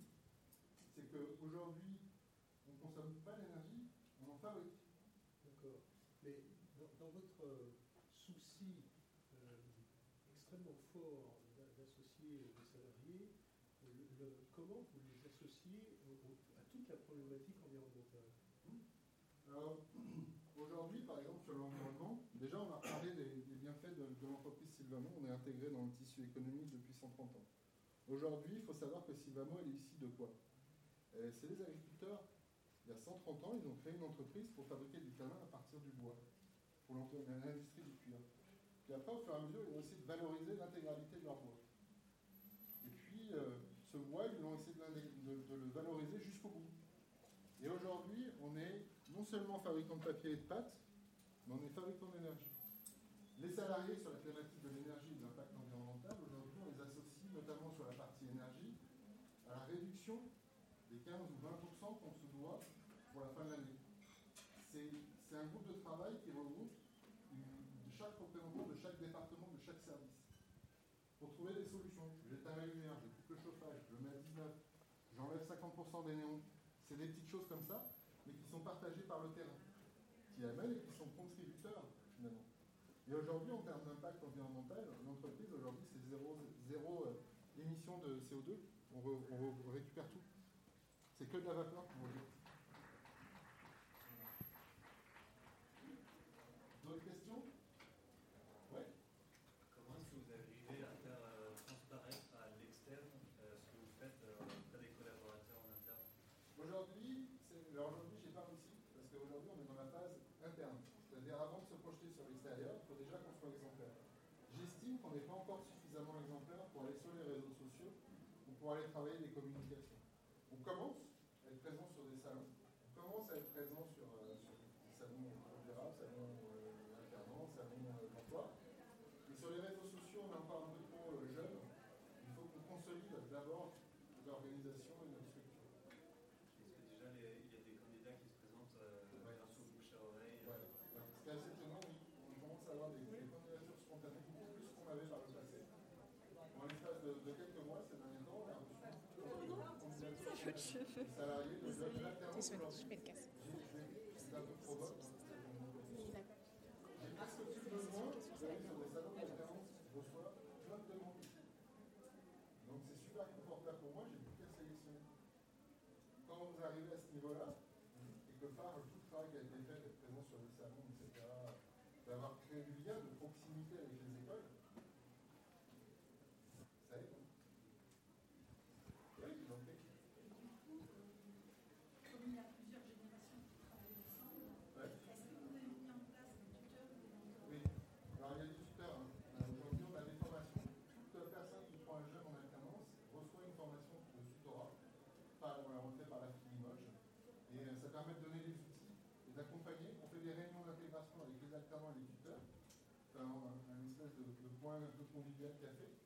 C'est qu'aujourd'hui, on ne consomme pas l'énergie, on en fabrique. D'accord. Mais dans, dans votre euh, souci euh, extrêmement fort d'a- d'associer les salariés, le- le- comment vous les associez au- à toute la problématique environnementale? Alors, aujourd'hui, par exemple, sur l'environnement, déjà, on a parlé des, des bienfaits de, de l'entreprise Sylvamo. On est intégré dans le tissu économique depuis 130 ans. Aujourd'hui, il faut savoir que Sylvamo, elle est issue de quoi Euh, C'est les agriculteurs. Il y a 130 ans, ils ont créé une entreprise pour fabriquer du tabac à partir du bois, pour l'entre- l'industrie du cuir. Puis après, au fur et à mesure, ils ont essayé de valoriser l'intégralité de leur bois. Et puis, euh, ce bois, ils ont essayé de, le valoriser jusqu'au bout. Et aujourd'hui, on est non seulement fabricant de papier et de pâte, mais on est fabricant d'énergie. Les salariés sur la thématique de l'énergie et de l'impact environnemental, aujourd'hui, notamment sur la partie énergie à la réduction des 15 ou 20% qu'on se doit pour la fin de l'année. C'est un groupe de travail qui regroupe de chaque représentant de chaque département, de chaque service, pour trouver des solutions. J'éteins la lumière, je coupe le chauffage, je mets à 19, j'enlève 50% des néons. C'est des petites choses comme ça, mais qui sont partagées par le terrain, qui amènent et qui sont contributeurs finalement. Et aujourd'hui, en termes d'impact environnemental, l'entreprise aujourd'hui de CO2, on récupère tout. C'est que de la vapeur. commence à être présent sur des salons, on commence à être présent sur, euh, des salons euh, vulnérables, salons euh, alternants, salons d'emploi. Mais sur les réseaux sociaux, on en parle un peu trop jeune. Il faut qu'on consolide d'abord l'organisation et notre structure. Est-ce que déjà il y a des candidats qui se présentent ouais. grâce bouche à oreille C'est assez étonnant, oui. On commence à avoir des, candidatures spontanées beaucoup plus qu'on avait par le passé. En l'espace de, de, quelques mois, ces derniers temps, cheveux. Désolée, je. boire un peu de convivial café.